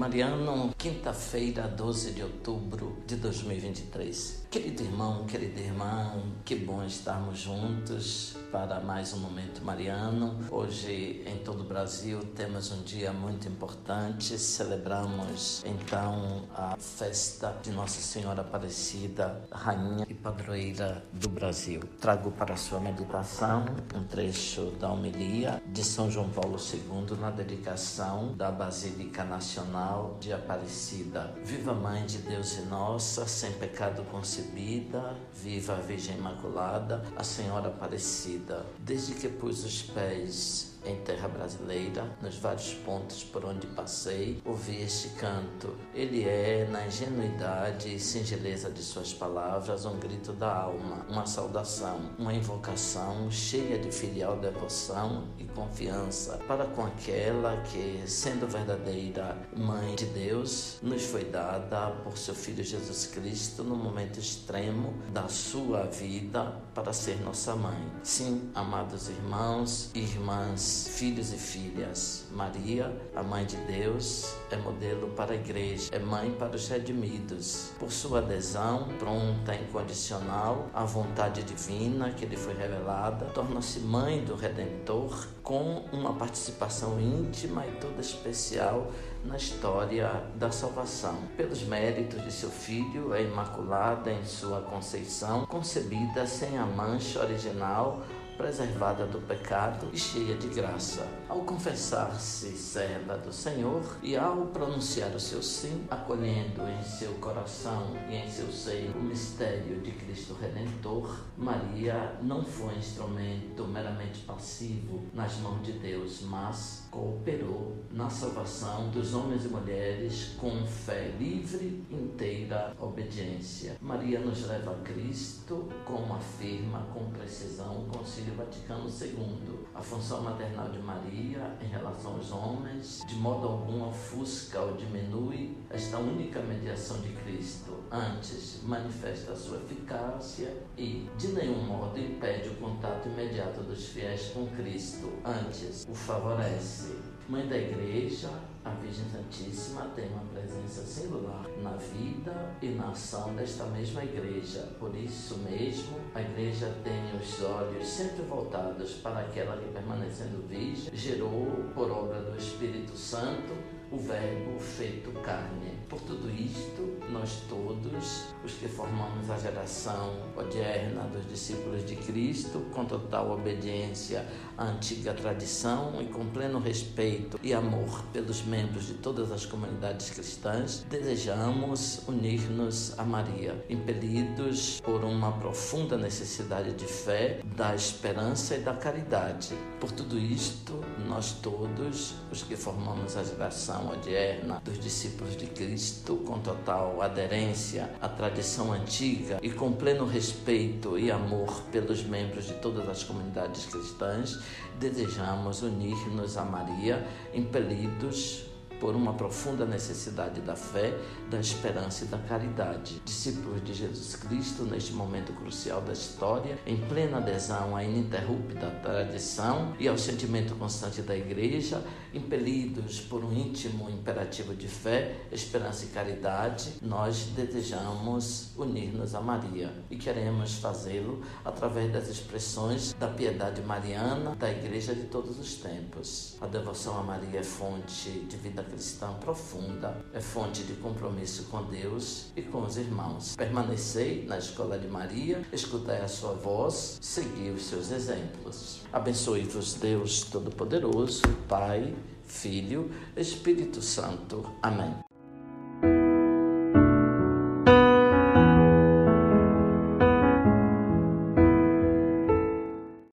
Mariano, quinta-feira, 12 de outubro de 2023. Querido irmão, querida irmã, que bom estarmos juntos para mais um momento mariano. Hoje, em todo o Brasil, temos um dia muito importante. Celebramos então a festa de Nossa Senhora Aparecida, rainha e padroeira do Brasil. Trago para sua meditação um trecho da homilia de São João Paulo II na dedicação da Basílica Nacional de Aparecida. Viva Mãe de Deus e nossa, sem pecado concebida, viva a Virgem Imaculada, a Senhora Aparecida. Desde que pus os pés em terra brasileira, nos vários pontos por onde passei, ouvi este canto. Ele é, na ingenuidade e singeleza de suas palavras, um grito da alma, uma saudação, uma invocação cheia de filial devoção e confiança para com aquela que, sendo verdadeira Mãe de Deus, nos foi dada por seu Filho Jesus Cristo no momento extremo da sua vida para ser nossa mãe. Sim, amados irmãos e irmãs, filhos e filhas. Maria, a mãe de Deus, é modelo para a igreja, é mãe para os redimidos. Por sua adesão pronta, incondicional à vontade divina que lhe foi revelada, torna-se mãe do Redentor com uma participação íntima e toda especial na história da salvação. Pelos méritos de seu filho, é imaculada em sua conceição, concebida sem a mancha original preservada do pecado e cheia de graça. Ao confessar-se serva do Senhor e ao pronunciar o seu sim, acolhendo em seu coração e em seu seio o mistério de Cristo Redentor, Maria não foi instrumento meramente passivo nas mãos de Deus, mas cooperou na salvação dos homens e mulheres com fé livre, inteira obediência. Maria nos leva a Cristo, como afirma com precisão o Concílio Concílio Vaticano II. A função maternal de Maria em relação aos homens, de modo algum ofusca ou diminui esta única mediação de Cristo. Antes, manifesta a sua eficácia e, de nenhum modo, impede o contato imediato dos fiéis com Cristo. Antes, o favorece. Mãe da Igreja, a Virgem Santíssima tem uma presença singular na vida e na ação desta mesma igreja. Por isso mesmo, a igreja tem os olhos sempre voltados para aquela que, permanecendo virgem, gerou, por obra do Espírito Santo, o Verbo feito carne. Por tudo isto, nós todos, os que formamos a geração odierna dos discípulos de Cristo, com total obediência à antiga tradição e com pleno respeito e amor pelos membros de todas as comunidades cristãs, desejamos unir-nos a Maria, impelidos por uma profunda necessidade de fé, da esperança e da caridade. Por tudo isto, nós todos, os que formamos a geração odierna dos discípulos de Cristo, com total aderência à tradição antiga e com pleno respeito e amor pelos membros de todas as comunidades cristãs, desejamos unir-nos a Maria, impelidos por uma profunda necessidade da fé, da esperança e da caridade. Discípulos de Jesus Cristo, neste momento crucial da história, em plena adesão à ininterrupta tradição e ao sentimento constante da Igreja, impelidos por um íntimo imperativo de fé, esperança e caridade, nós desejamos unir-nos a Maria e queremos fazê-lo através das expressões da piedade mariana da Igreja de todos os tempos. A devoção a Maria é fonte de vida cristã profunda, é fonte de compromisso com Deus e com os irmãos. Permanecei na escola de Maria, escutai a sua voz, segui os seus exemplos. Abençoe-vos Deus Todo-Poderoso, Pai, Filho, Espírito Santo. Amém.